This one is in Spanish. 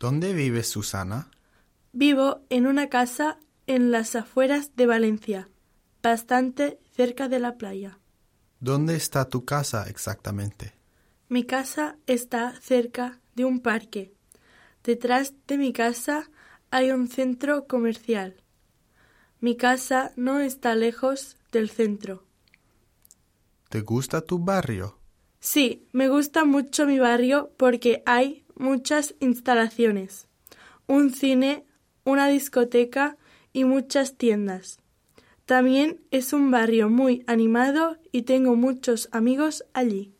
¿Dónde vive Susana? Vivo en una casa en las afueras de Valencia, bastante cerca de la playa. ¿Dónde está tu casa exactamente? Mi casa está cerca de un parque. Detrás de mi casa hay un centro comercial. Mi casa no está lejos del centro. ¿Te gusta tu barrio? Sí, me gusta mucho mi barrio porque hay muchas instalaciones, un cine, una discoteca y muchas tiendas. También es un barrio muy animado y tengo muchos amigos allí.